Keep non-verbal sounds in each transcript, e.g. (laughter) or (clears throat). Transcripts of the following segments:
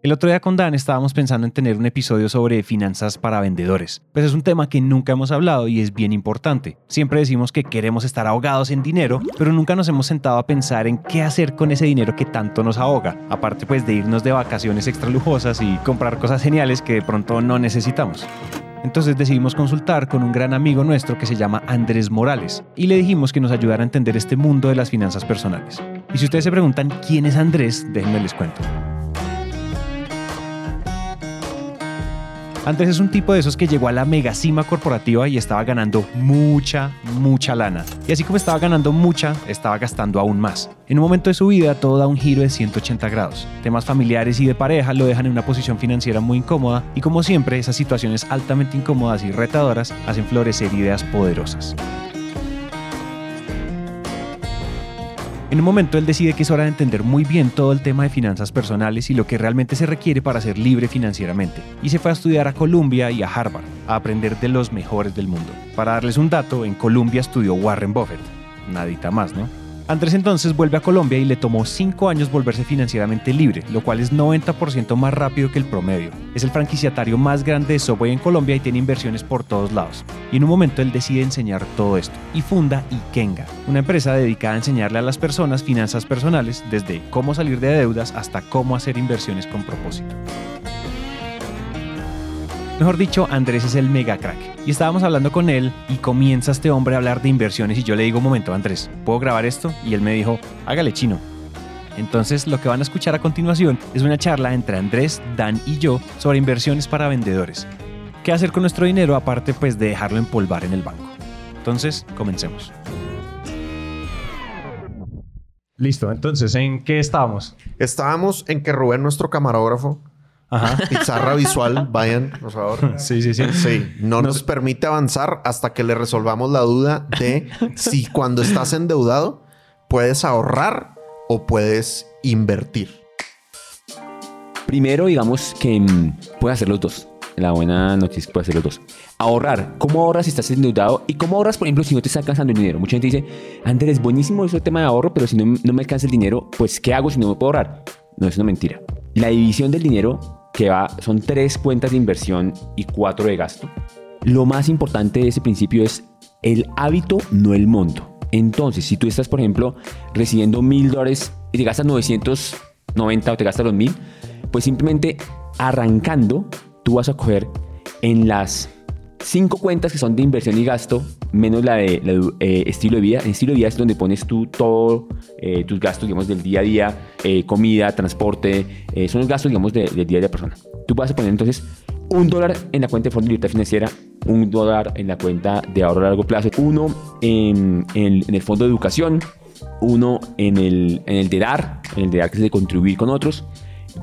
El otro día con Dan estábamos pensando en tener un episodio sobre finanzas para vendedores, pues es un tema que nunca hemos hablado y es bien importante. Siempre decimos que queremos estar ahogados en dinero, pero nunca nos hemos sentado a pensar en qué hacer con ese dinero que tanto nos ahoga, aparte pues de irnos de vacaciones extra lujosas y comprar cosas geniales que de pronto no necesitamos. Entonces decidimos consultar con un gran amigo nuestro que se llama Andrés Morales y le dijimos que nos ayudara a entender este mundo de las finanzas personales. Y si ustedes se preguntan quién es Andrés, déjenme les cuento. Andrés es un tipo de esos que llegó a la mega cima corporativa y estaba ganando mucha, mucha lana. Y así como estaba ganando mucha, estaba gastando aún más. En un momento de su vida todo da un giro de 180 grados. Temas familiares y de pareja lo dejan en una posición financiera muy incómoda y como siempre esas situaciones altamente incómodas y retadoras hacen florecer ideas poderosas. En un momento él decide que es hora de entender muy bien todo el tema de finanzas personales y lo que realmente se requiere para ser libre financieramente. Y se fue a estudiar a Columbia y a Harvard, a aprender de los mejores del mundo. Para darles un dato, en Columbia estudió Warren Buffett. Nadita más, ¿no? Andrés entonces vuelve a Colombia y le tomó 5 años volverse financieramente libre, lo cual es 90% más rápido que el promedio. Es el franquiciatario más grande de Subway en Colombia y tiene inversiones por todos lados. Y en un momento él decide enseñar todo esto y funda Ikenga, una empresa dedicada a enseñarle a las personas finanzas personales desde cómo salir de deudas hasta cómo hacer inversiones con propósito. Mejor dicho, Andrés es el mega crack. Y estábamos hablando con él y comienza este hombre a hablar de inversiones y yo le digo, un momento, Andrés, ¿puedo grabar esto? Y él me dijo, hágale chino. Entonces lo que van a escuchar a continuación es una charla entre Andrés, Dan y yo sobre inversiones para vendedores. ¿Qué hacer con nuestro dinero aparte pues de dejarlo empolvar en el banco? Entonces, comencemos. Listo, entonces, ¿en qué estábamos? Estábamos en que Rubén, nuestro camarógrafo, Ajá. Pizarra visual, (laughs) vayan, por favor. Sí, sí, sí. Sí, no nos... permite avanzar hasta que le resolvamos la duda de si cuando estás endeudado puedes ahorrar o puedes invertir. Primero, digamos que mm, puedes hacer los dos. La buena noticia es que puedes hacer los dos. Ahorrar. ¿Cómo ahorras si estás endeudado? ¿Y cómo ahorras, por ejemplo, si no te está alcanzando el dinero? Mucha gente dice, Andrés, buenísimo eso el tema de ahorro, pero si no, no me alcanza el dinero, pues ¿qué hago si no me puedo ahorrar? No, es una mentira. La división del dinero que va, son tres cuentas de inversión y cuatro de gasto. Lo más importante de ese principio es el hábito, no el monto. Entonces, si tú estás, por ejemplo, recibiendo mil dólares y te gastas 990 o te gastas los mil, pues simplemente arrancando, tú vas a coger en las cinco cuentas que son de inversión y gasto, menos la de, eh, estilo de vida. En estilo de vida es donde pones tú todos eh, tus gastos, digamos, del día a día, eh, comida, transporte, son los gastos, digamos, del día a día persona. Tú vas a poner entonces un dólar en la cuenta de Fondo de Libertad Financiera, un dólar en la cuenta de ahorro a largo plazo, uno en, el Fondo de Educación, uno en el, en el de dar, en el de dar que es de contribuir con otros,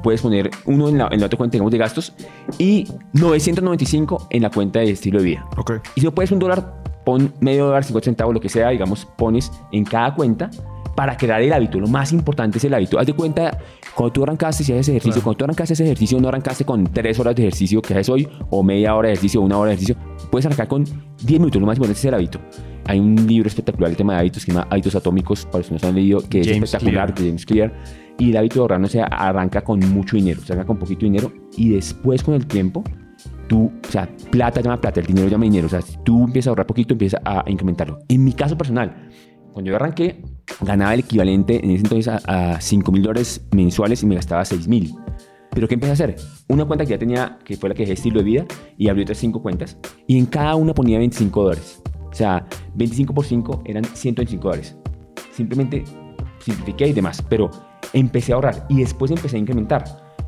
puedes poner uno en la, en la otra cuenta digamos, de gastos y 995 en la cuenta de estilo de vida. Okay. Y si no puedes un dólar, pon medio dólar, 50 centavos, lo que sea, digamos, pones en cada cuenta para crear el hábito. Lo más importante es el hábito. Haz de cuenta, cuando tú arrancaste, si haces ejercicio, cuando tú arrancaste ese ejercicio, no arrancaste con 3 horas de ejercicio que haces hoy, o media hora de ejercicio, o una hora de ejercicio. Puedes arrancar con 10 minutos. Lo más importante es el hábito. Hay un libro espectacular, el tema de hábitos, que se llama Hábitos Atómicos, para los que no se han leído, que es espectacular, de James Clear y el hábito de ahorrar no se arranca con mucho dinero, se arranca con poquito dinero y después con el tiempo tú, o sea, plata llama plata, el dinero llama dinero, o sea, si tú empiezas a ahorrar poquito, empiezas a incrementarlo. En mi caso personal, cuando yo arranqué, ganaba el equivalente en ese entonces a, a 5 mil dólares mensuales y me gastaba 6 mil. Pero ¿qué empecé a hacer? Una cuenta que ya tenía, que fue la que dejé estilo de vida, y abrí otras 5 cuentas, y en cada una ponía 25 dólares. O sea, 25 por 5 eran 125 dólares. Simplemente simplifiqué y demás, pero empecé a ahorrar y después empecé a incrementar.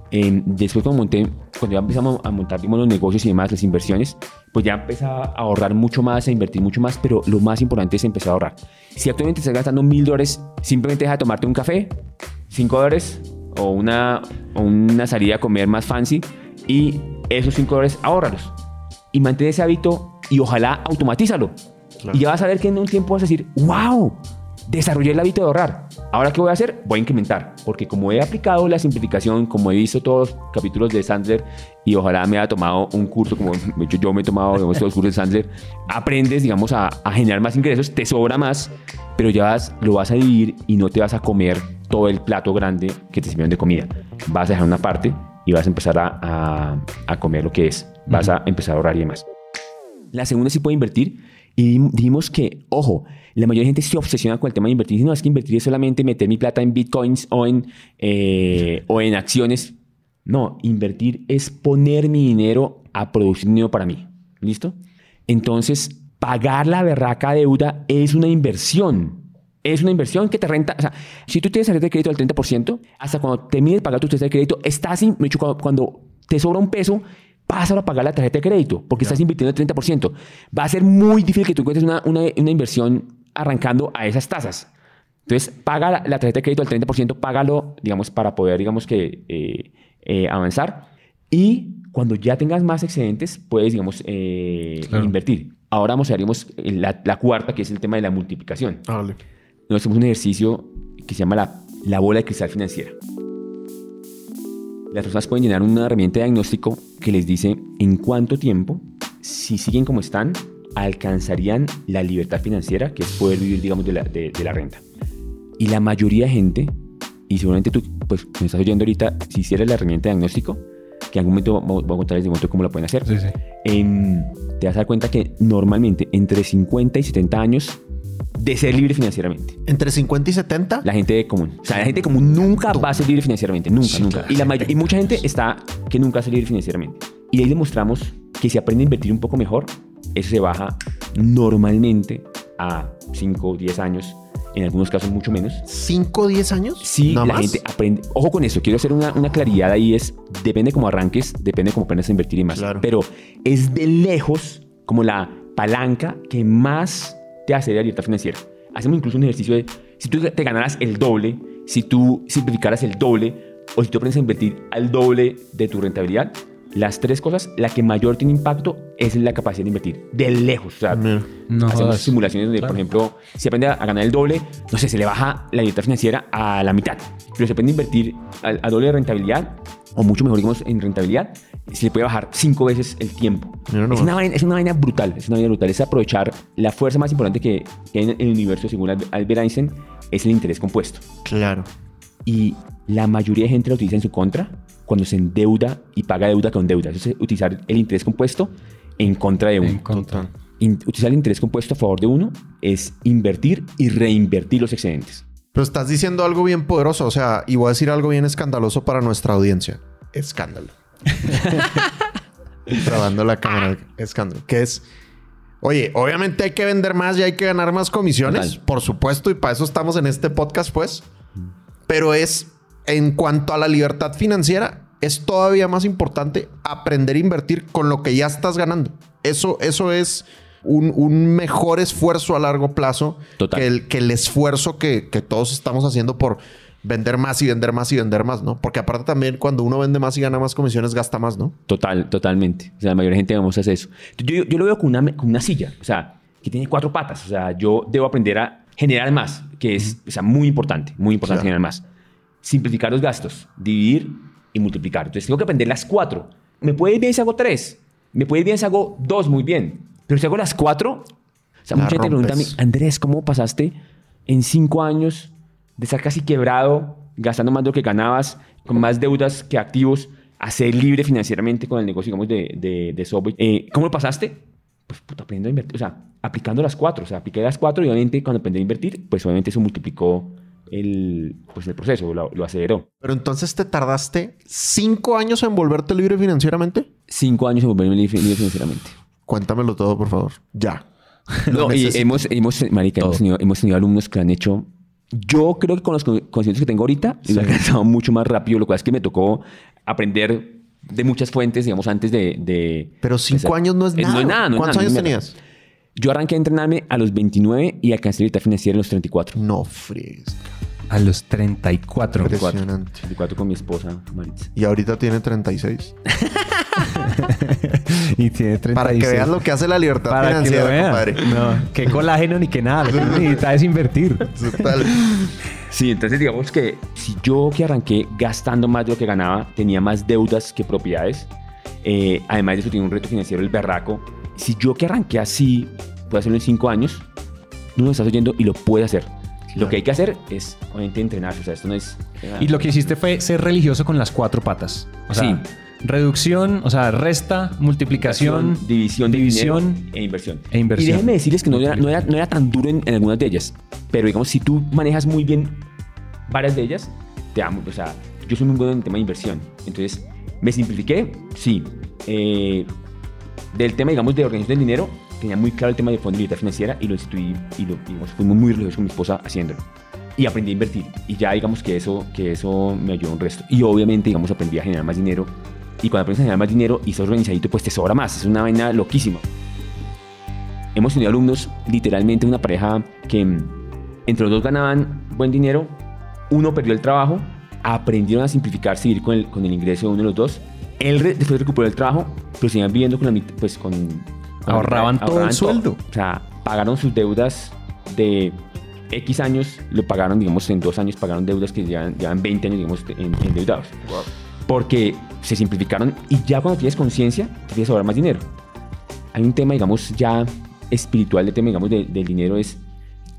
después cuando monté, cuando ya empezamos a montar los negocios y demás, las inversiones, pues ya empecé a ahorrar mucho más, a invertir mucho más, pero lo más importante es empezar a ahorrar. Si actualmente estás gastando mil dólares, simplemente deja de tomarte un café, cinco dólares o una, o una salida a comer más fancy y esos cinco dólares ahórralos. y mantén ese hábito y ojalá automatízalo. Y ya vas a ver que en un tiempo vas a decir, wow, desarrollé el hábito de ahorrar. Ahora, ¿qué voy a hacer? Voy a incrementar, porque como he aplicado la simplificación, como he visto todos los capítulos de Sandler y ojalá me haya tomado un curso, como (laughs) yo, yo me he tomado digamos, todos los cursos de Sandler, aprendes, digamos, a, a generar más ingresos, te sobra más, pero ya vas, lo vas a dividir y no te vas a comer todo el plato grande que te sirvieron de comida. Vas a dejar una parte y vas a empezar a, a, a comer lo que es. Vas a empezar a ahorrar y demás. La segunda sí puede invertir y dijimos que, ojo, la mayoría de gente se obsesiona con el tema de invertir. No, es que invertir es solamente meter mi plata en bitcoins o en, eh, o en acciones. No, invertir es poner mi dinero a producir dinero para mí. ¿Listo? Entonces, pagar la berraca deuda es una inversión. Es una inversión que te renta. O sea, si tú tienes tarjeta de crédito al 30%, hasta cuando termines de pagar tu tarjeta de crédito, estás, in- cuando te sobra un peso, pásalo a pagar la tarjeta de crédito, porque estás invirtiendo el 30%. Va a ser muy difícil que tú encuentres una, una, una inversión arrancando a esas tasas. Entonces, paga la, la tarjeta de crédito al 30%, págalo, digamos, para poder, digamos, que eh, eh, avanzar. Y cuando ya tengas más excedentes, puedes, digamos, eh, Claro. invertir. Ahora vamos a veremos la, la cuarta, que es el tema de la multiplicación. Vale. Nos hacemos un ejercicio que se llama la, la bola de cristal financiera. Las personas pueden llenar una herramienta de diagnóstico que les dice en cuánto tiempo, si siguen como están, alcanzarían la libertad financiera, que es poder vivir, digamos, de la, de- de la renta. Y la mayoría de gente, y seguramente tú, pues, me estás oyendo ahorita, si hicieras la herramienta de diagnóstico, que en algún momento voy a contarles de momento cómo la pueden hacer, Sí, sí. em, te vas a dar cuenta que normalmente entre 50 y 70 años de ser libre financieramente. Entre 50 y 70. La gente común. O sea, la gente común nunca va a ser libre financieramente. Nunca, Sí, nunca. claro. Y, la y mucha gente está que nunca va a ser libre financieramente. Y ahí demostramos que si aprende a invertir un poco mejor, eso se baja normalmente a 5 o 10 años. En algunos casos mucho menos. ¿5 o 10 años? ¿Nada la más? gente aprende. Ojo con eso, quiero hacer una, una claridad ahí. Es depende cómo arranques, depende cómo aprendas a invertir y más. Claro. Pero es de lejos como la palanca que más te hace la libertad financiera. Hacemos incluso un ejercicio de si tú te ganaras el doble, si tú simplificaras el doble, o si tú aprendes a invertir al doble de tu rentabilidad, las tres cosas, la que mayor tiene impacto es la capacidad de invertir. De lejos. O sea. No hacemos jodas. simulaciones donde, Claro. por ejemplo, si aprende a ganar el doble, no sé, se le baja la libertad financiera a la mitad. Pero si aprende a invertir a, a doble de rentabilidad, o mucho mejor, digamos, en rentabilidad, se le puede bajar cinco veces el tiempo. Mira Es nomás. una, vaina, es una vaina brutal, es una vaina brutal. Es aprovechar la fuerza más importante que, que hay en el universo, según Al- Albert Einstein, es el interés compuesto. Claro. Y la mayoría de gente lo utiliza en su contra cuando se endeuda y paga deuda con deuda. Eso es utilizar el interés compuesto en contra de uno. En contra. In- utilizar el interés compuesto a favor de uno es invertir y reinvertir los excedentes. Pero estás diciendo algo bien poderoso, o sea, y voy a decir algo bien escandaloso para nuestra audiencia. Escándalo. (laughs) Trabando la cámara. Escándalo. Que es, oye, obviamente hay que vender más y hay que ganar más comisiones, Total. por supuesto, y para eso estamos en este podcast, pues. Pero es, en cuanto a la libertad financiera, es todavía más importante aprender a invertir con lo que ya estás ganando. Eso, eso es un, un mejor esfuerzo a largo plazo Total. que el, que el esfuerzo que, que todos estamos haciendo por vender más y vender más y vender más, ¿no? Porque aparte también cuando uno vende más y gana más comisiones, gasta más, ¿no? Total, totalmente. O sea, la mayoría de gente vamos a hacer eso. Yo, yo lo veo con una, con una silla, o sea, que tiene cuatro patas. O sea, yo debo aprender a generar más, que es o sea, muy importante, muy importante Claro. generar más. Simplificar los gastos, dividir y multiplicar. Entonces, tengo que aprender las cuatro. Me puede ir bien si hago tres, me puede ir bien si hago dos, muy bien. Pero si hago las cuatro, o sea, La mucha gente pregunta a mí. Andrés, ¿cómo pasaste en cinco años de estar casi quebrado, gastando más de lo que ganabas, con más deudas que activos, a ser libre financieramente con el negocio, digamos, de, de, de Subway? Eh, ¿Cómo lo pasaste? Pues, puta, aprendiendo a invertir. O sea, aplicando las cuatro. O sea, apliqué las cuatro y obviamente cuando aprendí a invertir, pues obviamente eso multiplicó el, pues, el proceso, lo, lo aceleró. Pero entonces te tardaste cinco años en volverte libre financieramente. Cinco años en volverme libre, libre financieramente. Cuéntamelo todo, por favor. Ya. (laughs) No, y hemos, hemos, marica, hemos Todo. tenido, hemos tenido alumnos que han hecho. Yo creo que con los con- conocimientos que tengo ahorita, lo he alcanzado mucho más rápido. Lo cual es que me tocó aprender de muchas fuentes, digamos, antes de. de Pero cinco empezar. años no es nada. No es nada. no es ¿Cuántos nada, años no es nada. tenías? Yo arranqué a entrenarme a los 29 y alcancé la libertad financiera a los 34. No fríes. A los 34. Impresionante. 34 con mi esposa, Maritza. Y ahorita tiene 36. (laughs) (laughs) y tiene 36. Para que veas lo que hace la libertad Para que lo financiera, vea. compadre. No, qué (laughs) colágeno ni qué nada. Lo que necesita es invertir. Total. Sí, entonces digamos que si yo que arranqué gastando más de lo que ganaba, tenía más deudas que propiedades, eh, además de eso tenía un reto financiero el berraco, si yo que arranqué así, puedo hacerlo en cinco años, no lo estás oyendo y lo puede hacer. Lo que hay que hacer es, obviamente, entrenarse. O sea, esto no es... Y lo que hiciste fue ser religioso con las cuatro patas. O sea, Sí. Reducción, o sea, resta, multiplicación, división, división e inversión. e inversión. Y déjenme decirles que no era, no era, no era tan duro en, en algunas de ellas. Pero digamos, si tú manejas muy bien varias de ellas, te amo. O sea, yo soy muy bueno en el tema de inversión. Entonces, ¿me simplifiqué? Sí. Eh, del tema, digamos, de organización del dinero, tenía muy claro el tema de fondo de libertad financiera y lo instituí y lo, digamos, fuimos muy religiosos con mi esposa haciéndolo. Y aprendí a invertir. Y ya digamos que eso, que eso me ayudó un resto. Y obviamente, digamos, aprendí a generar más dinero. Y cuando aprendes a generar más dinero y estás organizadito, pues te sobra más. Es una vaina loquísima. Hemos tenido alumnos, literalmente una pareja que mm, entre los dos ganaban buen dinero, uno perdió el trabajo, aprendieron a simplificar, seguir con el, con el ingreso de uno de los dos. Él re- después recuperó el trabajo, pero seguían viviendo con la mitad, pues con... con la Ahorraban mitad- todo el sueldo. O sea, pagaron sus deudas de X años, lo pagaron, digamos, en dos años, pagaron deudas que llevan, llevan 20 años, digamos, en, endeudados. Porque se simplificaron y ya cuando tienes conciencia, tienes ahorrar más dinero. Hay un tema, digamos, ya espiritual del tema, digamos, de- del dinero es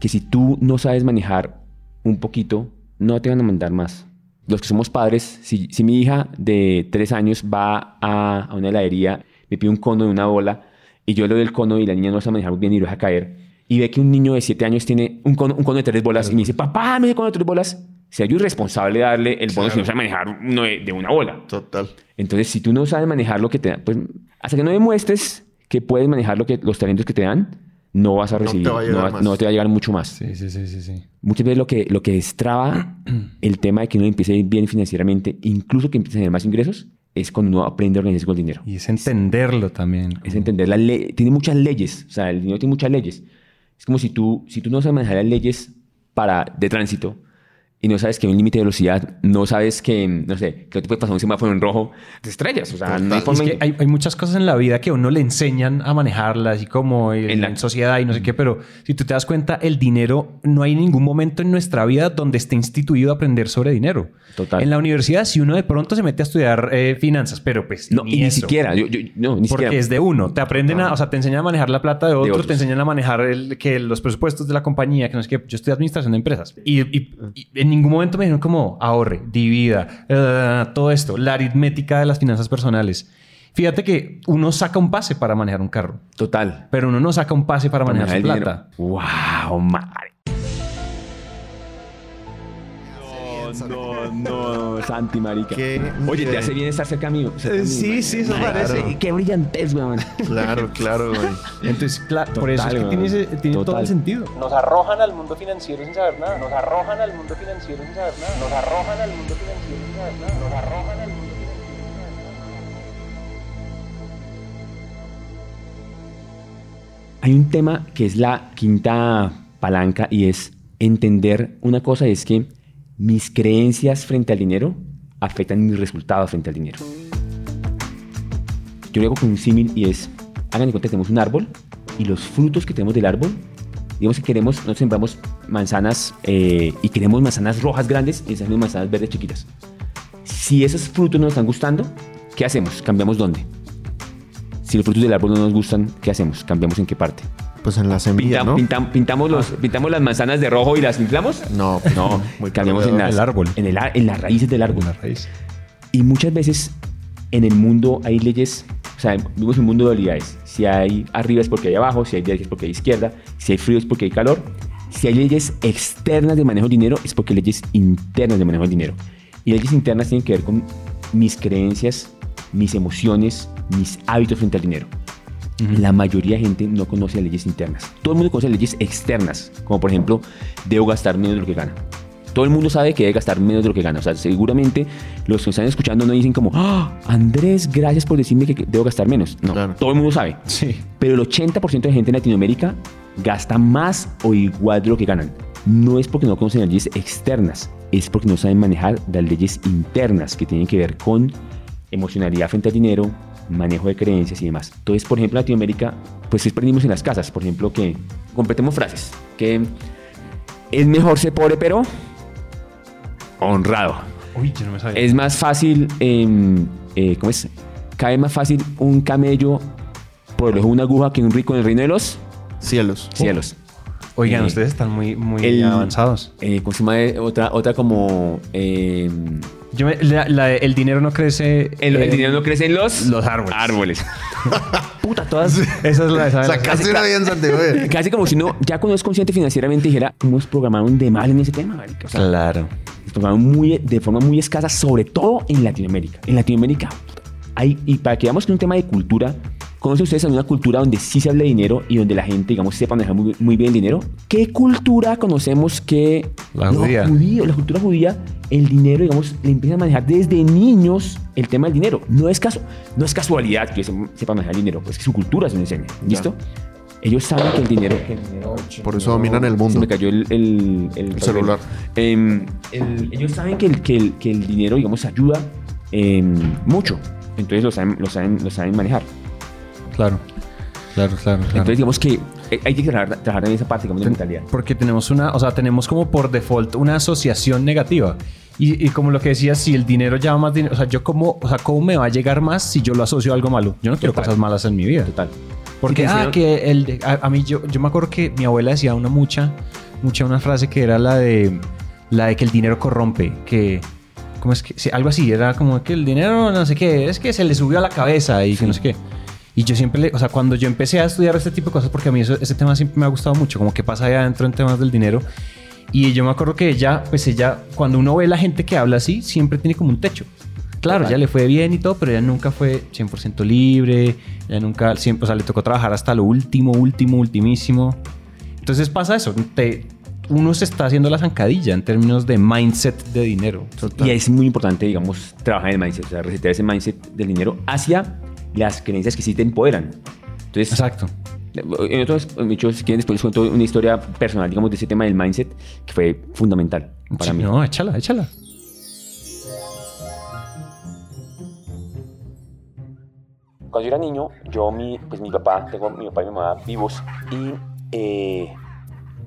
que si tú no sabes manejar un poquito, no te van a mandar más. Los que somos padres, si, si mi hija de tres años va a, a una heladería, me pide un cono de una bola y yo le doy el cono y la niña no sabe manejar bien y lo deja caer, y ve que un niño de siete años tiene un cono, un cono de tres bolas y me dice, papá, me dio cono de tres bolas, sería yo irresponsable darle el bono si no sabe manejar uno de, de una bola. Total. Entonces, si tú no sabes manejar lo que te dan, pues hasta que no demuestres que puedes manejar lo que, los talentos que te dan, no vas a te recibir, va a no, llegar va- más. no te va a llegar mucho más. Sí, sí, sí, sí, sí. Muchas veces lo que, lo que destraba (clears throat) el tema de que uno empiece a ir bien financieramente, incluso que empiece a tener más ingresos, es cuando uno aprende a organizarse con el dinero. Y es entenderlo también. Es entender la ley. Tiene muchas leyes. O sea, el dinero tiene muchas leyes. Es como si tú, si tú no sabes manejar las leyes para, de tránsito y no sabes que hay un límite de velocidad, no sabes que, no sé, que no te puede pasar un semáforo en rojo, te estrellas. O sea, no hay forma Es que en- hay, hay muchas cosas en la vida que a uno le enseñan a manejarlas y como en, En la- en sociedad y no sé qué, pero si tú te das cuenta, el dinero, no hay ningún momento en nuestra vida donde esté instituido aprender sobre dinero. Total. En la universidad, si uno de pronto se mete a estudiar eh, finanzas, pero pues No, y ni siquiera. Yo, yo- no, ni Porque siquiera. es de uno. Te aprenden a, o sea, te enseñan a manejar la plata de otros, otros. te enseñan a manejar el, que los presupuestos de la compañía, que no sé qué. Yo estoy administración de empresas. Y, y- y en ningún momento me dijeron como ahorre, divida, eh, todo esto, la aritmética de las finanzas personales. Fíjate que uno saca un pase para manejar un carro, Total. pero uno no saca un pase para, manejar su dinero. plata. ¡Wow, madre! No, no, no, Santi, marica. Qué Oye, te hace bien estar cerca mío. cerca mío, sí, marica. sí, eso parece. Qué brillantez, weón. Claro, claro, güey. Entonces, claro, por eso es que tiene, ese- tiene todo el sentido. Nos arrojan al mundo financiero sin saber nada. Nos arrojan al mundo financiero sin saber nada. Nos arrojan al mundo financiero sin saber nada. Nos arrojan al mundo financiero sin saber nada. Hay un tema que es la quinta palanca y es entender una cosa es que mis creencias frente al dinero afectan mis resultados frente al dinero. Yo lo hago con un símil y es, hagan de cuenta que tenemos un árbol y los frutos que tenemos del árbol, digamos que queremos, nosotros sembramos manzanas eh, y queremos manzanas rojas grandes y esas manzanas verdes chiquitas. Si esos frutos nos están gustando, ¿qué hacemos? ¿Cambiamos dónde? Si los frutos del árbol no nos gustan, ¿qué hacemos? ¿Cambiamos en qué parte? Pues en la semilla, Pintam- ¿no? pintam- pintamos, los, pintamos las manzanas de rojo y las inflamos. No, No, (laughs) muy cambiamos en, las, El árbol. En, el, a- en las raíces del árbol. Una raíz. Y muchas veces en el mundo hay leyes, o sea, vivimos un mundo de dualidades. Si hay arriba es porque hay abajo, si hay derecha es porque hay izquierda, si hay frío es porque hay calor. Si hay leyes externas de manejo del dinero es porque hay leyes internas de manejo del dinero. Y leyes internas tienen que ver con mis creencias, mis emociones, mis hábitos frente al dinero. La mayoría de gente no conoce las leyes internas. Todo el mundo conoce leyes externas, como por ejemplo, debo gastar menos de lo que gana. Todo el mundo sabe que debe gastar menos de lo que gana. O sea, seguramente los que están escuchando no dicen como, "Ah, Andrés, gracias por decirme que debo gastar menos. No, Claro. todo el mundo sabe. Sí. Pero el 80% de gente en Latinoamérica gasta más o igual de lo que ganan. No es porque no conocen las leyes externas, es porque no saben manejar las leyes internas que tienen que ver con emocionalidad frente al dinero, manejo de creencias y demás. Entonces, por ejemplo, en Latinoamérica, pues aprendimos en las casas, por ejemplo, que completemos frases, que es mejor ser pobre pero honrado. Uy, yo no me sabía. Es más fácil, em, eh, ¿cómo es? Cae más fácil un camello por el ojo de una aguja que un rico en el reino de los Cielos. cielos. Oigan, Eh, ustedes están muy, muy el- avanzados. Eh. Eh, Otra, otra como... em, Yo me- la- la de el dinero no crece. el, el eh, dinero no crece en los... los árboles. Árboles. (laughs) Puta, todas... Esa es la la- (laughs) Sacaste una bien, Santiago. (laughs) Casi como si uno, ya cuando es consciente financieramente, dijera, hemos programado un de mal en ese tema, marica. O sea, Claro. nos programaron muy, de forma muy escasa, sobre todo en Latinoamérica. En Latinoamérica hay, y para que veamos que es un tema de cultura, ¿conocen ustedes alguna cultura donde sí se habla de dinero y donde la gente, digamos, sepa manejar muy, muy bien el dinero? ¿Qué cultura conocemos que... La No, judía. judío, la cultura judía, el dinero, digamos, le empiezan a manejar desde niños el tema del dinero. No es, caso, no es casualidad que se- sepa manejar el dinero, pues que su cultura se lo enseña. ¿Listo? Ellos saben que el dinero... que el dinero- Por eso dominan el se mundo. me cayó el, el, el- celular. El- ellos saben que el, que, el, que el dinero, digamos, ayuda em, mucho. Entonces lo saben, lo, saben, lo saben manejar. Claro. Claro, claro, claro. Entonces digamos que eh, hay que trabajar, trabajar en esa parte, digamos, de mentalidad. Porque tenemos una, o sea, tenemos como por default una asociación negativa. Y, y como lo que decías, si el dinero llama más dinero, o sea, yo como, o sea, ¿cómo me va a llegar más si yo lo asocio a algo malo? Yo no quiero Total. cosas malas en mi vida. Total. Porque, ah, que el, de- a, a mí, yo, yo me acuerdo que mi abuela decía una mucha, mucha una frase que era la de, la de que el dinero corrompe, que, ¿cómo es que? sí, algo así, era como que el dinero, no sé qué, es que se le subió a la cabeza y que no sé qué. Y yo siempre, le, o sea, cuando yo empecé a estudiar este tipo de cosas, porque a mí eso, ese tema siempre me ha gustado mucho, como que pasa allá adentro en temas del dinero. Y yo me acuerdo que ella, pues ella, cuando uno ve la gente que habla así, siempre tiene como un techo. Claro, Total. ya le fue bien y todo, pero ella nunca fue 100% libre, ella nunca, siempre, o sea, le tocó trabajar hasta lo último, último, ultimísimo. Entonces pasa eso, te- uno se está haciendo la zancadilla en términos de mindset de dinero. Y es muy importante, digamos, trabajar en el mindset, o sea, resetear ese mindset del dinero hacia las creencias que sí te empoderan. Entonces, Exacto. en otros, muchos, si quieren, después les cuento una historia personal, digamos, de ese tema del mindset que fue fundamental para Sí, mí. No, échala, échala. Cuando yo era niño, yo, mi, pues mi papá, tengo mi papá y mi mamá vivos y eh,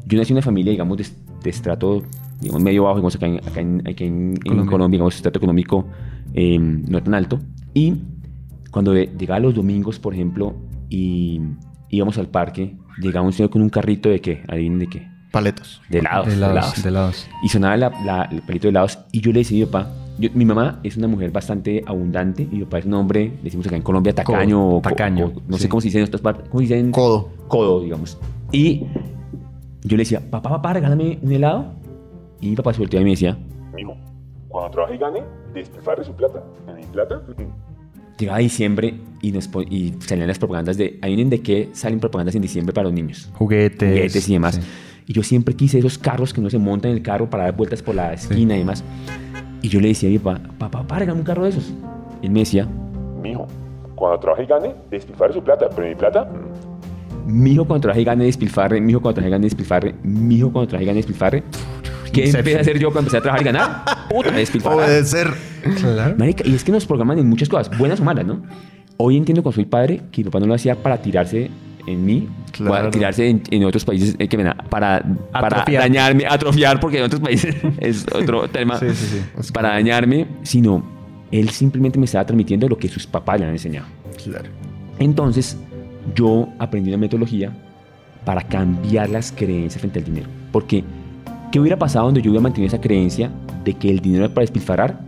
yo nací en una familia, digamos, de, de estrato, digamos, medio bajo, digamos, acá en, acá en, aquí en- en Colombia. Colombia. digamos, estrato económico eh, no tan alto. Y cuando llegaba los domingos, por ejemplo, y íbamos al parque, llegaba un señor con un carrito de qué, adivinen de qué, Paletos. de helados, de de lados, helados. de lados. Y sonaba la, la- el palito de helados y yo le decía a mi papá, yo- mi mamá es una mujer bastante abundante y mi papá es un hombre, decimos acá en Colombia, tacaño. Codo, o tacaño, o no sí. sé cómo se dice en otras partes, ¿cómo se dice en- Codo. Codo, digamos. Y yo le decía, papá, papá, regálame un helado. Y mi papá se volteaba y me decía, Mijo, cuando trabaje y gane, despilfarre su plata. ¿Mi plata? Llegaba diciembre y, nos y salían las propagandas de, adivinen de qué salen propagandas en diciembre para los niños. Juguetes. juguetes y demás. sí. Y yo siempre quise esos carros que uno se monta en el carro para dar vueltas por la esquina y demás. Y yo le decía a mi papá, papá, regálame un carro de esos. Y él me decía, Mijo, cuando trabaje y gane, despilfarre su plata. Pero mi plata, mi hijo cuando traje gane despilfarre, mi hijo cuando traje gane despilfarre, mi hijo cuando traje gane despilfarre. ¿Qué Inception. empecé a hacer yo cuando empecé a trabajar y ganar? Puta. Obedecer. Claro. Marica, y es que nos programan en muchas cosas, buenas o malas, ¿no? Hoy entiendo cuando soy padre que mi papá no lo hacía para tirarse en mí, Claro. para tirarse en, en otros países eh, que me da- para, para Atrofiar. dañarme, atrofiar, porque en otros países (laughs) es otro tema, Sí, sí, sí. para dañarme, sino él simplemente me estaba transmitiendo lo que sus papás le han enseñado. Claro. Entonces, yo aprendí una metodología para cambiar las creencias frente al dinero. Porque, ¿qué hubiera pasado donde yo hubiera mantenido esa creencia de que el dinero era para despilfarrar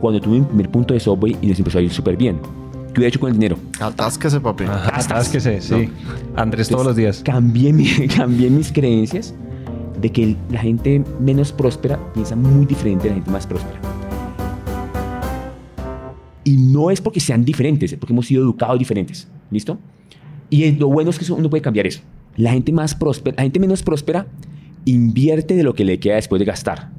cuando tuve mi primer punto de subway y nos empezó a ir súper bien? ¿Qué hubiera hecho con el dinero? Atásquese, papi. Ajá, Gastas. que sé, sí. Andrés todos los días. Cambié, mi- (laughs) cambié mis creencias de que la gente menos próspera piensa muy diferente de la gente más próspera. Y no es porque sean diferentes, es porque hemos sido educados diferentes. ¿Listo? Y es- lo bueno es que uno puede cambiar eso. La gente más próspera, la gente menos próspera invierte de lo que le queda después de gastar.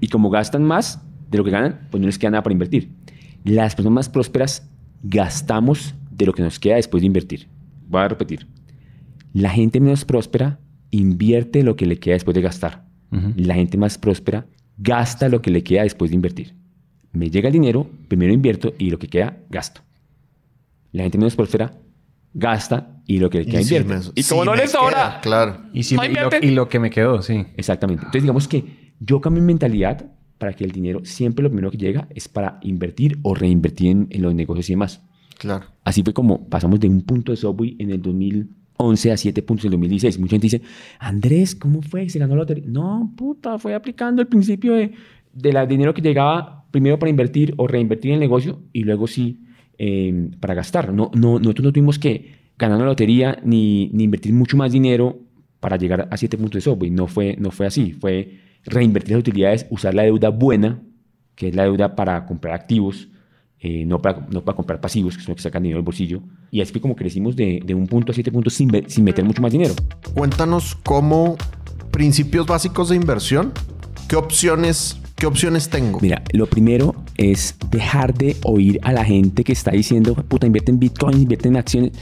Y como gastan más de lo que ganan, pues no les queda nada para invertir. Las personas más prósperas gastamos de lo que nos queda después de invertir. Voy a repetir. La gente menos próspera invierte lo que le queda después de gastar. La gente más próspera gasta lo que le queda después de invertir. Me llega el dinero, primero invierto y lo que queda gasto. La gente menos próspera gasta y lo que le queda Y si invierte. me- y como si no me le sobra, claro. Y, si No me- y, lo, invierte. y lo que me quedó, sí. Exactamente. Entonces, digamos que yo cambio mi mentalidad para que el dinero siempre lo primero que llega es para invertir o reinvertir en, en los negocios y demás. Claro. Así fue como pasamos de un punto de Subway en el 2011 a siete puntos en el 2016. Mucha gente dice, Andrés, ¿cómo fue? ¿Se ganó la lotería? No, puta, fue aplicando el principio de, de la dinero que llegaba primero para invertir o reinvertir en el negocio y luego sí eh, para gastar. No, no, nosotros no tuvimos que ganar la lotería ni, ni invertir mucho más dinero para llegar a siete puntos de Subway. No fue, no fue así. Fue reinvertir las utilidades, usar la deuda buena, que es la deuda para comprar activos, eh, no, para, no para comprar pasivos, que son los que sacan dinero del bolsillo. Y así fue como crecimos de, de un punto a siete puntos sin, sin meter mucho más dinero. Cuéntanos cómo principios básicos de inversión. ¿Qué opciones, qué opciones tengo? Mira, lo primero es dejar de oír a la gente que está diciendo, puta, invierte en Bitcoin, invierte en acciones.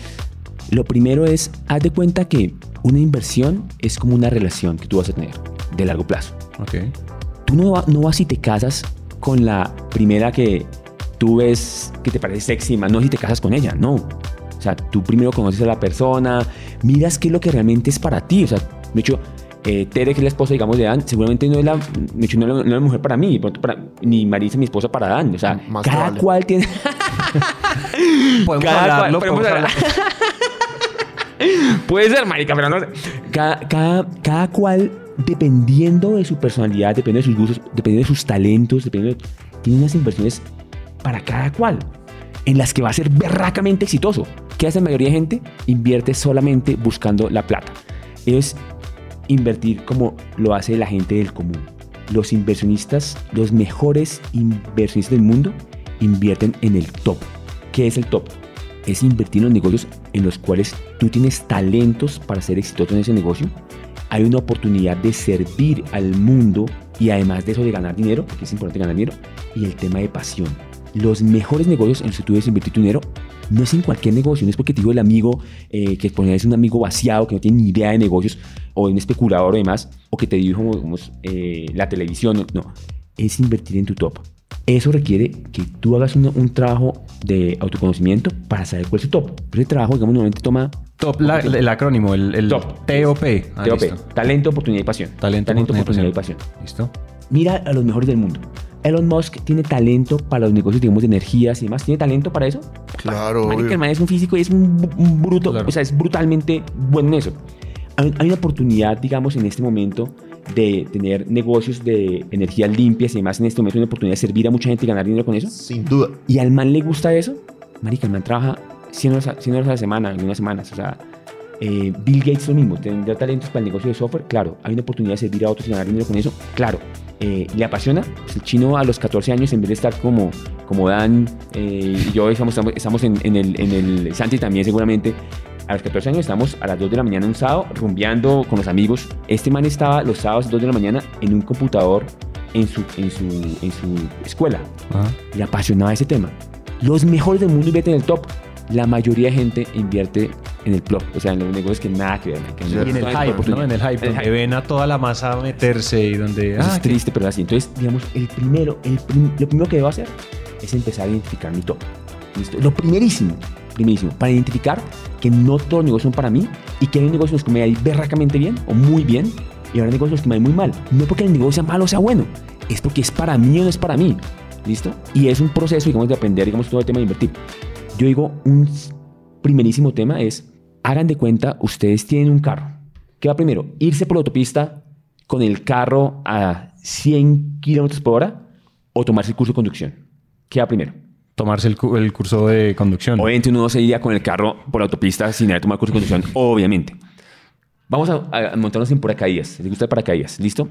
Lo primero es, haz de cuenta que una inversión es como una relación que tú vas a tener de largo plazo. Ok. Tú no, no vas y te casas con la primera que tú ves que te parece sexy, más no si te casas con ella, no. O sea, tú primero conoces a la persona, miras qué es lo que realmente es para ti. O sea, de hecho, eh, Tere, que es la esposa, digamos, de Dan, seguramente no es la, no es la, no es la mujer para mí, para, ni Marisa, mi esposa, para Dan. O sea, Más cada probable. cual tiene... (laughs) Podemos Cada cual- hablarlo, podemos podemos. (laughs) Puede ser, marica, pero no sé. Cada, cada, cada cual, dependiendo de su personalidad, dependiendo de sus gustos, dependiendo de sus talentos, dependiendo de- tiene unas inversiones para cada cual, en las que va a ser berracamente exitoso. ¿Qué hace la mayoría de gente? Invierte solamente buscando la plata. Es invertir como lo hace la gente del común. Los inversionistas, los mejores inversionistas del mundo, invierten en el top. ¿Qué es el top? Es invertir en los negocios en los cuales tú tienes talentos para ser exitoso en ese negocio. Hay una oportunidad de servir al mundo y además de eso de ganar dinero, porque es importante ganar dinero, y el tema de pasión. Los mejores negocios en los que tú debes invertir tu dinero no es en cualquier negocio, no es porque te digo el amigo eh, que pones un amigo vaciado que no tiene ni idea de negocios o un especulador o demás, o que te dijo digamos, eh, la televisión, no, es invertir en tu top. Eso requiere que tú hagas un, un trabajo de autoconocimiento para saber cuál es tu top. Pero ese trabajo, digamos, normalmente toma Top, la- el acrónimo, el, el Top. TOP. Ah, TOP, listo. talento, oportunidad y pasión. Talento, oportunidad y pasión. Listo. Mira a los mejores del mundo. Elon Musk tiene talento para los negocios, digamos, de energías y demás. ¿Tiene talento para eso? Claro, Marica, el man es un físico y es un, un bruto, Claro. o sea, es brutalmente bueno en eso. Hay, hay una oportunidad, digamos, en este momento de tener negocios de energías limpias y demás. En este momento hay una oportunidad de servir a mucha gente y ganar dinero con eso. Sin duda. ¿Y al man le gusta eso? Marica, el man trabaja 100 horas a, 100 horas a la semana, algunas semanas. O sea, eh, Bill Gates lo mismo. Tendrá talentos para el negocio de software, claro. Hay una oportunidad de servir a otros y ganar dinero con eso, claro. Eh, ¿Le apasiona? Pues el chino a los 14 años, en vez de estar como, como Dan eh, y yo, estamos, estamos, en, en el, en el Santi también seguramente. A los 14 años estamos a las 2 de la mañana un sábado rumbeando con los amigos. Este man estaba los sábados a las 2 de la mañana en un computador en su, en su, en su escuela Ajá. le apasionaba ese tema. Los mejores del mundo invierten en el top. La mayoría de gente invierte en el flop, o sea, en los negocios que nada que ver. que no- Y en el hype. ¿no? En el hype, En donde hype. ven a toda la masa meterse y donde... Eso ah, es triste, pero así. Entonces, digamos, el primero, el prim- lo primero que debo hacer es empezar a identificar mi top. ¿Listo? Lo primerísimo, primerísimo, para identificar que no todos los negocios son para mí y que hay negocios que me ir berracamente bien o muy bien y habrá negocios que me ir muy mal. No porque el negocio sea malo o sea bueno, es porque es para mí o no es para mí. ¿Listo? Y es un proceso, digamos, de aprender, digamos, todo el tema de invertir. Yo digo, un primerísimo tema es, hagan de cuenta, ustedes tienen un carro. ¿Qué va primero? Irse por la autopista con el carro a 100 kilómetros por hora o tomarse el curso de conducción. ¿Qué va primero? Tomarse el, cu- el curso de conducción. Obviamente uno no se iría con el carro por la autopista sin haber tomado el curso de conducción, obviamente. Vamos a, a montarnos en paracaídas. ¿Les gusta el paracaídas? ¿Listo?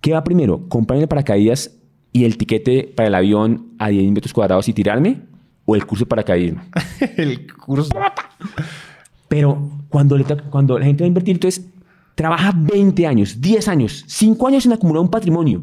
¿Qué va primero? ¿Comprarme el paracaídas y el tiquete para el avión a 10 metros cuadrados y tirarme? ¿O el curso de paracaidismo? (laughs) el curso... Pero cuando, le toca- cuando la gente va a invertir, entonces trabaja 20 años, 10 años, 5 años en acumular un patrimonio.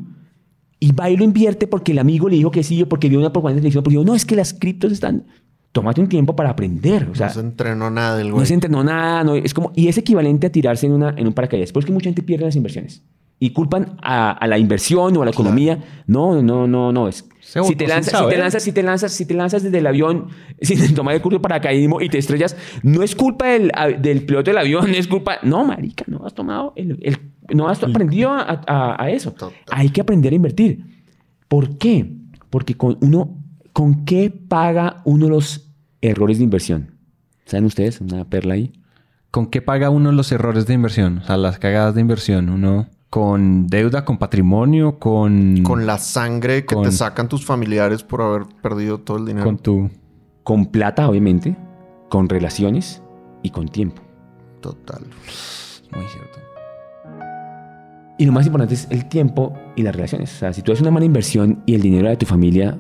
Y va y lo invierte porque el amigo le dijo que sí, o porque vio una propaganda de televisión, porque dijo, no, es que las criptos están... Tómate un tiempo para aprender. O sea, no se entrenó nada del no güey. se entrenó nada. No, es como, y es equivalente a tirarse en, una, en un paracaídas. Porque mucha gente pierde las inversiones. y culpan a, a la inversión o a la economía. No, no, no, no. Es, si, te sin lanzas, si te lanzas, si te lanzas, si te lanzas desde el avión (laughs) sin tomar el curso de paracaidismo y te estrellas, no es culpa del, piloto del avión, (laughs) es culpa. No, marica, no has tomado el, el- no has aprendido a, a- a eso. Total. Hay que aprender a invertir. ¿Por qué? Porque con uno, ¿con qué paga uno los errores de inversión? ¿Saben ustedes? Una perla ahí. ¿Con qué paga uno los errores de inversión? O sea, las cagadas de inversión. Uno con deuda, con patrimonio, con... Con la sangre que Con- te sacan tus familiares por haber perdido todo el dinero. Con tu... Con plata, obviamente, con relaciones y con tiempo. Total. Muy cierto. Y lo más importante es el tiempo y las relaciones. O sea, si tú haces una mala inversión y el dinero de tu familia...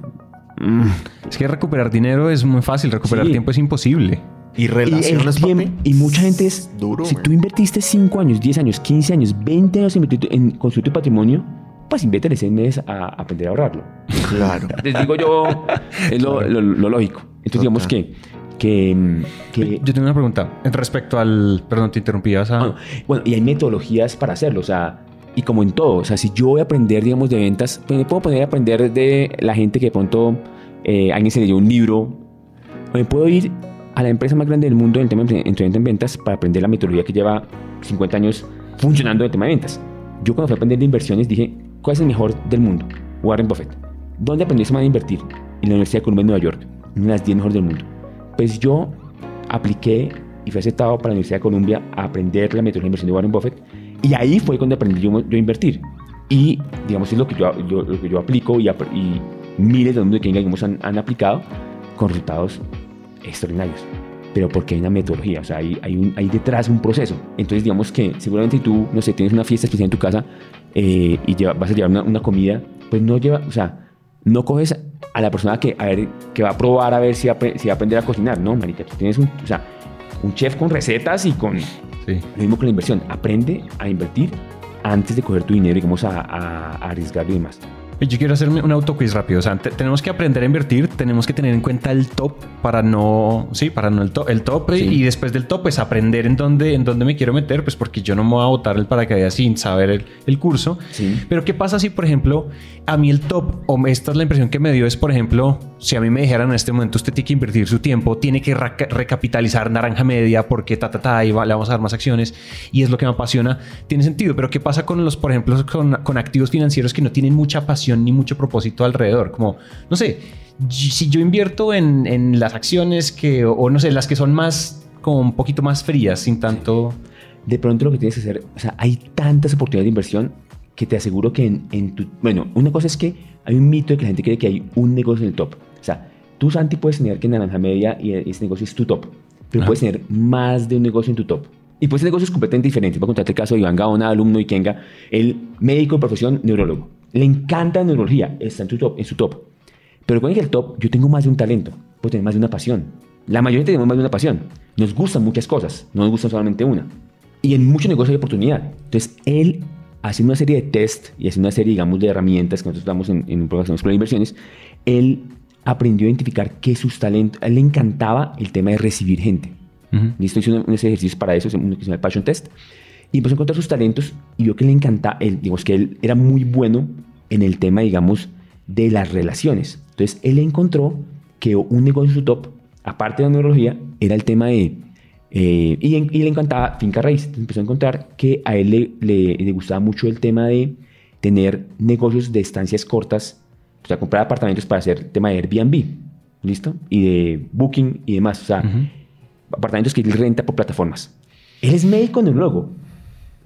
mm, Es que recuperar dinero es muy fácil. Recuperar Sí. tiempo es imposible. Y y, el relaciones, tiempo- papi. y mucha gente es... Duro, si güey. tú invertiste 5 años, 10 años, 15 años, 20 años en, construir tu patrimonio, pues invierte 6 meses a aprender a ahorrarlo. Claro. (laughs) Les digo yo, (laughs) es lo, lo- lo lógico. Entonces, digamos que... que, que Yo tengo una pregunta respecto al... Perdón, te interrumpí. vas a- Bueno, bueno, y hay metodologías para hacerlo, o sea, y como en todo, o sea, si yo voy a aprender, digamos, de ventas, pues me puedo poner a aprender de la gente que de pronto eh, alguien se leyó un libro, o me puedo ir a la empresa más grande del mundo en el tema de entrenamiento en ventas para aprender la metodología que lleva 50 años funcionando en el tema de ventas. Yo cuando fui a aprender de inversiones dije, ¿cuál es el mejor del mundo? Warren Buffett. ¿Dónde aprendió ese man a invertir? En la Universidad de Columbia en Nueva York, una de las 10 mejores del mundo. Pues yo apliqué y fui aceptado para la Universidad de Columbia a aprender la metodología de inversión de Warren Buffett. Y ahí fue cuando aprendí yo, yo a invertir. Y, digamos, es lo que yo, yo- lo que yo aplico y, y miles de alumnos de Kenga, digamos, han, han aplicado con resultados extraordinarios. Pero porque hay una metodología, o sea, hay, hay, un, hay detrás un proceso. Entonces, digamos que seguramente tú, no sé, tienes una fiesta especial en tu casa eh, y lleva- vas a llevar una, una comida, pues no lleva, o sea, no coges a la persona que, a ver, que va a probar a ver si, apre- si va a aprender a cocinar, ¿no, marica? Tú tienes un, o sea, un chef con recetas y con, Sí. lo mismo con la inversión. Aprende a invertir antes de coger tu dinero, digamos, a, a- a arriesgarlo y demás. Yo quiero hacerme un autoquiz rápido. O sea, te- tenemos que aprender a invertir, tenemos que tener en cuenta el top para no, sí, para no el, to- el top Sí. y después del top, pues aprender en dónde, en dónde me quiero meter, pues porque yo no me voy a botar el paracaídas sin saber el, el curso. Sí. Pero ¿qué pasa si, por ejemplo, a mí el top, o esta es la impresión que me dio, es, por ejemplo, si a mí me dijeran en este momento, usted tiene que invertir su tiempo, tiene que recapitalizar naranja media porque ta, ta, ta, y va- le vamos a dar más acciones, y es lo que me apasiona, tiene sentido. Pero ¿qué pasa con los, por ejemplo, con, con activos financieros que no tienen mucha pasión ni mucho propósito alrededor? Como, no sé, si yo invierto en, en las acciones que, o, o no sé, las que son más, como un poquito más frías, sin tanto... de pronto lo que tienes que hacer, o sea, hay tantas oportunidades de inversión que te aseguro que en, en tu... Bueno, una cosa es que hay un mito de que la gente cree que hay un negocio en el top. O sea, tú, Santi, puedes tener que en Naranja Media y ese negocio es tu top, pero Ajá. puedes tener más de un negocio en tu top. Y pues ese negocio es completamente diferente. Voy a contarte el caso de Iván Gaona, alumno y Kenga, el médico de profesión neurólogo. Le encanta la neurología, está en, tu top, en su top. Pero recuerden que el top, yo tengo más de un talento, puedo tener más de una pasión. La mayoría tenemos más de una pasión. Nos gustan muchas cosas, no nos gusta solamente una. Y en muchos negocios hay oportunidad. Entonces, él, haciendo una serie de test y haciendo una serie, digamos, de herramientas que nosotros damos en, en un programa de Inversiones, él aprendió a identificar que sus talentos, a él le encantaba el tema de recibir gente. Ujú. Listo, hizo unos ejercicios para eso, uno que se llama el Passion Test. Y empezó a encontrar sus talentos y vio que le encantaba, él, digamos que él era muy bueno en el tema, digamos, de las relaciones. Entonces, él encontró que un negocio en su top, aparte de la neurología, era el tema de... eh, y, en- y le encantaba finca raíz. Entonces empezó a encontrar que a él le, le- le gustaba mucho el tema de tener negocios de estancias cortas, o sea, comprar apartamentos para hacer tema de Airbnb, ¿listo? Y de Booking y demás. O sea, apartamentos que él renta por plataformas. Él es médico neurólogo,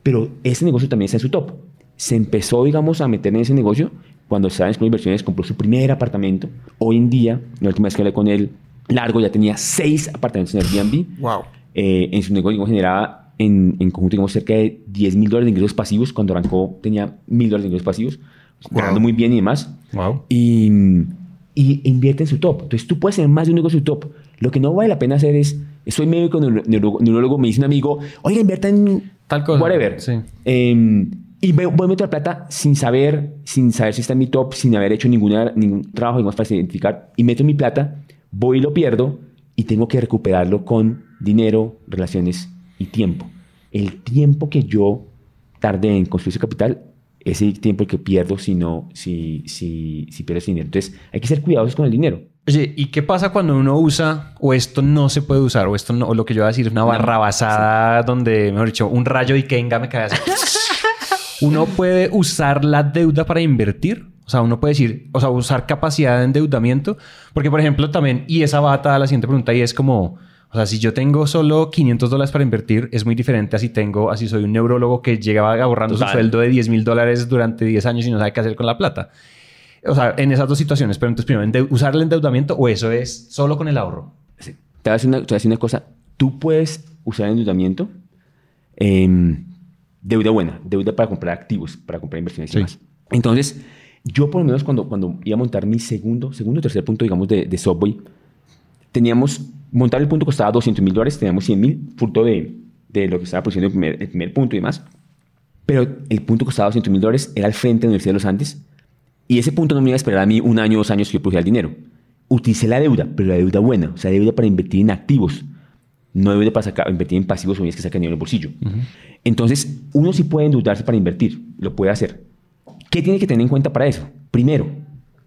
pero ese negocio también está en su top. Se empezó, digamos, a meter en ese negocio cuando estaba en Inversiones, compró su primer apartamento. Hoy en día, la última vez que hablé con él, largo, ya tenía seis apartamentos en Airbnb. Wow. Eh, en su negocio digamos, generaba en, en conjunto digamos, cerca de 10 mil dólares de ingresos pasivos. Cuando arrancó tenía mil dólares de ingresos pasivos, ganando Wow. muy bien y demás Wow. y, y invierte en su top. Entonces tú puedes tener más de un negocio en tu top. Lo que no vale la pena hacer es, soy médico neuro- neurólogo, me dice un amigo, oiga, invierta en Tal cosa. whatever. Sí. Eh, y voy voy a meter la plata sin saber, sin saber si está en mi top, sin haber hecho ninguna, ningún trabajo digamos, para identificar. Y meto mi plata, voy y lo pierdo y tengo que recuperarlo con dinero, relaciones y tiempo. El tiempo que yo tardé en construir ese capital tiempo el que pierdo si no, si, si, si pierdo ese dinero. Entonces, hay que ser cuidadosos con el dinero. Oye, ¿y qué pasa cuando uno usa o esto no se puede usar o esto no, o lo que yo voy a decir es una barra basada donde, mejor dicho, un rayo de Kenga me cae así? (laughs) uno puede usar la deuda para invertir. O sea, uno puede decir, o sea, usar capacidad de endeudamiento. Porque, por ejemplo, también, y esa bata a la siguiente pregunta y es como, o sea, si yo tengo solo 500 dólares para invertir, es muy diferente a si tengo, así soy un neurólogo que llegaba ahorrando su sueldo de 10 mil dólares durante 10 años y no sabe qué hacer con la plata. O sea, en esas dos situaciones, pero entonces primero, usar el endeudamiento o eso es solo con el ahorro. Sí. Te voy a decir una, te voy a decir una cosa. Tú puedes usar endeudamiento, em, deuda buena, deuda para comprar activos, para comprar inversiones y Sí. demás. Entonces, yo por lo menos cuando, cuando iba a montar mi segundo, segundo o tercer punto, digamos, de, de Subway, teníamos, montar el punto costaba 200 mil dólares, teníamos 100 mil, fruto de, de lo que estaba produciendo el primer, el primer punto y demás. Pero el punto costaba 200 mil dólares, era al frente de la Universidad de los Andes, y ese punto no me iba a esperar a mí un año, dos años que yo produjera el dinero. Utilicé la deuda, pero la deuda buena, o sea, deuda para invertir en activos, no deuda para sacar, invertir en pasivos o bienes que sacan dinero del bolsillo. Entonces, uno sí puede endeudarse para invertir, lo puede hacer. ¿Qué tiene que tener en cuenta para eso? Primero,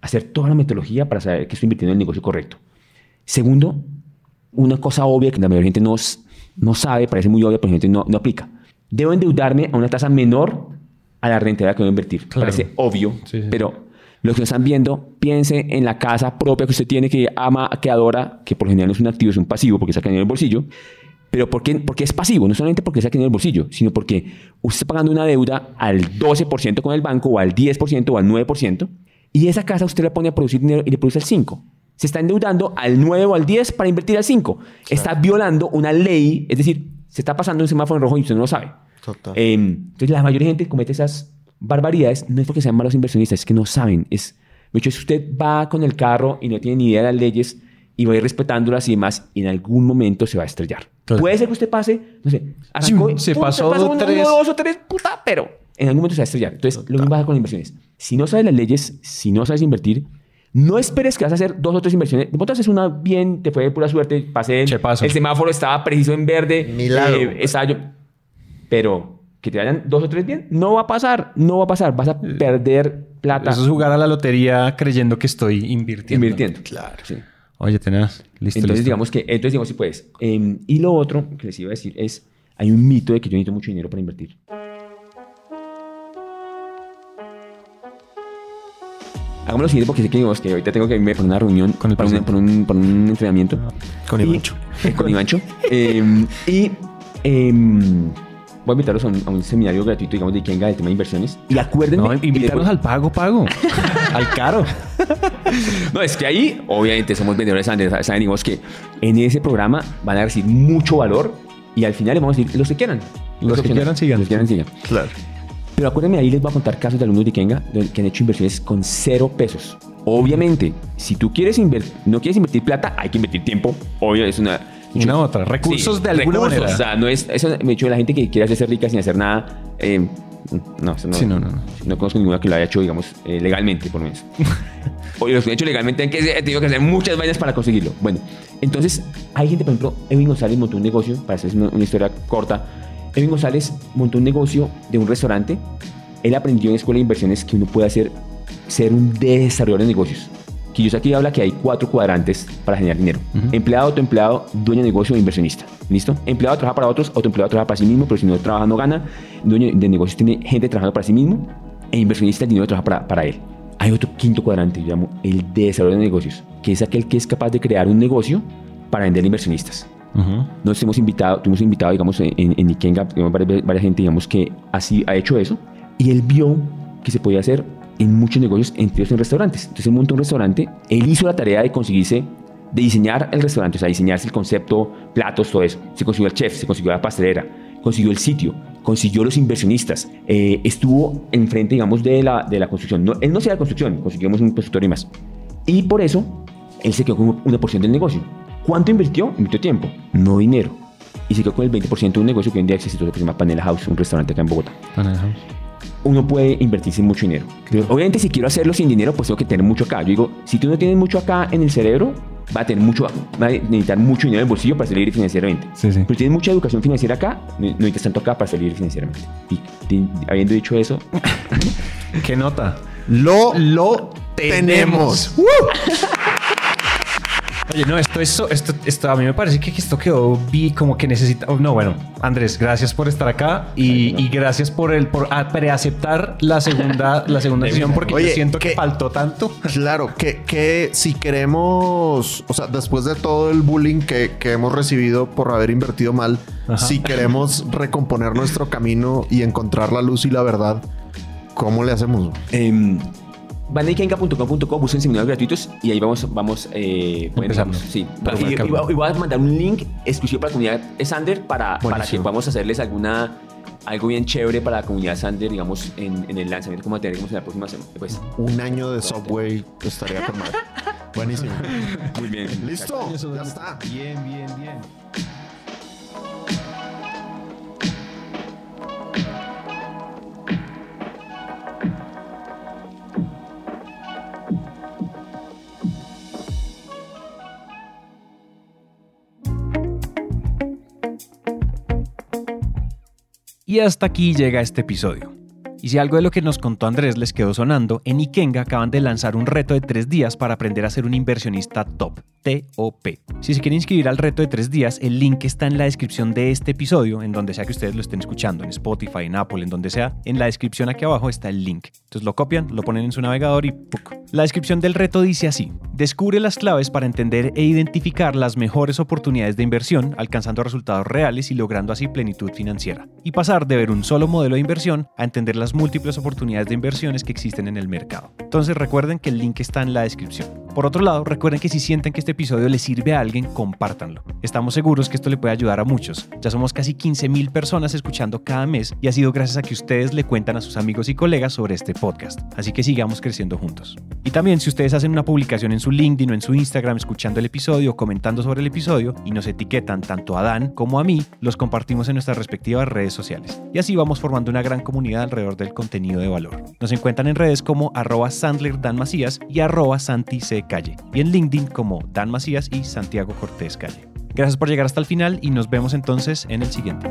hacer toda la metodología para saber que estoy invirtiendo en el negocio correcto. Segundo, una cosa obvia que la mayoría de gente no, no sabe, parece muy obvia, pero la gente no, no aplica. Debo endeudarme a una tasa menor a la rentabilidad que voy a invertir. Claro. Parece obvio, Sí, sí. pero los que están viendo, piense en la casa propia que usted tiene, que ama, que adora, que por general no es un activo, es un pasivo porque saca dinero del bolsillo. Pero ¿por qué, por qué es pasivo? No solamente porque saca dinero del bolsillo, sino porque usted está pagando una deuda al 12% con el banco, o al 10%, o al 9%, y esa casa usted la pone a producir dinero y le produce al 5%. Se está endeudando al 9 o al 10 para invertir al 5. Está violando una ley, es decir, se está pasando un semáforo en rojo y usted no lo sabe. Total. Eh, entonces, la mayoría de gente comete esas barbaridades, no es porque sean malos inversionistas, es que no saben. Es, de hecho, si usted va con el carro y no tiene ni idea de las leyes y va a ir respetándolas y demás, en algún momento se va a estrellar. Claro. Puede ser que usted pase, no sé, arrancó y, se pum, pasó uno, tres- uno, dos o tres, puta, pero en algún momento se va a estrellar. Entonces, lo mismo pasa con las inversiones. Si no sabes las leyes, si no sabes invertir, no esperes que vas a hacer dos o tres inversiones. De pronto haces una bien, te fue de pura suerte, pasé el, el semáforo estaba preciso en verde. Milagro. eh, estaba yo- pero que te vayan dos o tres bien, no va a pasar, no va a pasar. Vas a perder plata Eso es jugar a la lotería creyendo que estoy invirtiendo. invirtiendo. Claro. Sí. Oye, tenaz. Listo, Entonces, listo. digamos que, entonces, digamos, si puedes. Eh, y lo otro que les iba a decir es: hay un mito de que yo necesito mucho dinero para invertir. Hagamos lo siguiente porque sé que, digamos, que ahorita tengo que irme para una reunión, Con el para, un, para, un, para un entrenamiento. Con Ivancho. eh, (laughs) con Ivancho. Eh, y em, voy a invitarlos a un, a un seminario gratuito, digamos, de Ikenga del tema de inversiones. Y acuérdense. No, invítanos al pago, pago. (laughs) al caro. No, es que ahí, obviamente, somos vendedores. Saben, digamos que en ese programa van a recibir mucho valor y al final les vamos a decir los que quieran. Los que quieran, sigan. Los que quieran, sigan. Claro. Pero acuérdenme, ahí les voy a contar casos de alumnos de Kenga de- que han hecho inversiones con cero pesos. Obviamente, si tú quieres invertir, no quieres invertir plata, hay que invertir tiempo. Obvio, es una. Una otra. Recursos Sí, de alguna recursos, manera. O sea, no es. Eso, me hecho la gente que quiere hacerse rica sin hacer nada. eh, no, eso no, Sí, no, no, no. no conozco ninguna que lo haya hecho, digamos, eh, legalmente, por lo menos. (laughs) o los que han hecho legalmente han que, he tenido que hacer muchas vainas para conseguirlo. Bueno, entonces, hay gente, por ejemplo, Edwin González montó un negocio, para hacer una, una historia corta. Edwin González montó un negocio de un restaurante. Él aprendió en escuela de inversiones que uno puede hacer, ser un desarrollador de negocios. Que yo aquí habla que hay cuatro cuadrantes para generar dinero. Empleado, autoempleado, dueño de negocio e inversionista. ¿Listo? Empleado trabaja para otros, autoempleado trabaja para sí mismo, pero si no trabaja no gana. Dueño de negocios tiene gente trabajando para sí mismo e inversionista el dinero trabaja para, para él. Hay otro quinto cuadrante, yo llamo el desarrollo de negocios, que es aquel que es capaz de crear un negocio para vender a inversionistas. Ujú. Nos hemos invitado, tuvimos invitado, digamos, en, en Ikenga, varias, varias gente, digamos, que así ha hecho eso. Y él vio que se podía hacer en muchos negocios, entre ellos en restaurantes. Entonces él montó un restaurante, él hizo la tarea de conseguirse, de diseñar el restaurante, o sea, diseñarse el concepto, platos, todo eso. Se consiguió el chef, se consiguió la pastelera, consiguió el sitio, consiguió los inversionistas, eh, estuvo enfrente, digamos, de la, de la construcción. No, él no hacía la construcción, consiguió un constructor y más. Y por eso, él se quedó con una porción del negocio. ¿Cuánto invirtió? Invirtió tiempo, no dinero. Y se quedó con el 20% de un negocio que hoy en día exitoso que se llama Panela House, un restaurante acá en Bogotá. Uno puede invertirse en mucho dinero. Obviamente si quiero hacerlo sin dinero, pues tengo que tener mucho acá. Yo digo, si tú no tienes mucho acá en el cerebro, va a tener mucho, va a necesitar mucho dinero en el bolsillo para ser libre financieramente. Sí, sí. Pero tienes mucha educación financiera acá, no necesitas tanto acá para ser libre financieramente. Y habiendo dicho eso, (laughs) ¿Qué nota? Lo, lo tenemos. Oye, no, esto, esto, esto, esto, a mí me parece que esto quedó vi como que necesita. oh, no, bueno, Andrés, gracias por estar acá y, y gracias por el por preaceptar la segunda, la segunda (laughs) sesión porque Oye, yo siento que faltó tanto. Claro, que, que si queremos, o sea, después de todo el bullying que, que hemos recibido por haber invertido mal, Ajá. si queremos recomponer nuestro camino y encontrar la luz y la verdad, ¿cómo le hacemos? eh, van a ikenga.com.co, busquen seminarios gratuitos y ahí vamos, vamos, eh, vamos, sí. Y, y voy- y voy a mandar un link exclusivo para la comunidad Sander para, para que podamos hacerles alguna algo bien chévere para la comunidad Sander, digamos, en, en el lanzamiento como tenemos en la próxima semana. Pues, Un año de Subway estaría con madre. (laughs) Buenísimo. muy bien. Listo, ya está. Bien, bien, bien. Y hasta aquí llega este episodio. Y si algo de lo que nos contó Andrés les quedó sonando, en Ikenga acaban de lanzar un reto de tres días para aprender a ser un inversionista top, TOP. Si se quiere inscribir al reto de tres días, el link está en la descripción de este episodio, en donde sea que ustedes lo estén escuchando, en Spotify, en Apple, en donde sea. En la descripción aquí abajo está el link. Entonces lo copian, lo ponen en su navegador y ¡puc! La descripción del reto dice así: Descubre las claves para entender e identificar las mejores oportunidades de inversión, alcanzando resultados reales y logrando así plenitud financiera. Y pasar de ver un solo modelo de inversión a entender las múltiples oportunidades de inversiones que existen en el mercado. Entonces recuerden que el link está en la descripción. Por otro lado, recuerden que si sienten que este episodio les sirve a alguien, compártanlo. Estamos seguros que esto le puede ayudar a muchos. Ya somos casi 15.000 personas escuchando cada mes y ha sido gracias a que ustedes le cuentan a sus amigos y colegas sobre este podcast. Así que sigamos creciendo juntos. Y también si ustedes hacen una publicación en su LinkedIn o en su Instagram escuchando el episodio comentando sobre el episodio y nos etiquetan tanto a Dan como a mí, los compartimos en nuestras respectivas redes sociales. Y así vamos formando una gran comunidad alrededor del contenido de valor. Nos encuentran en redes como arroba y arroba Santi C. Calle. Y en LinkedIn como Dan Macías y Santiago Cortés Calle. Gracias por llegar hasta el final y nos vemos entonces en el siguiente.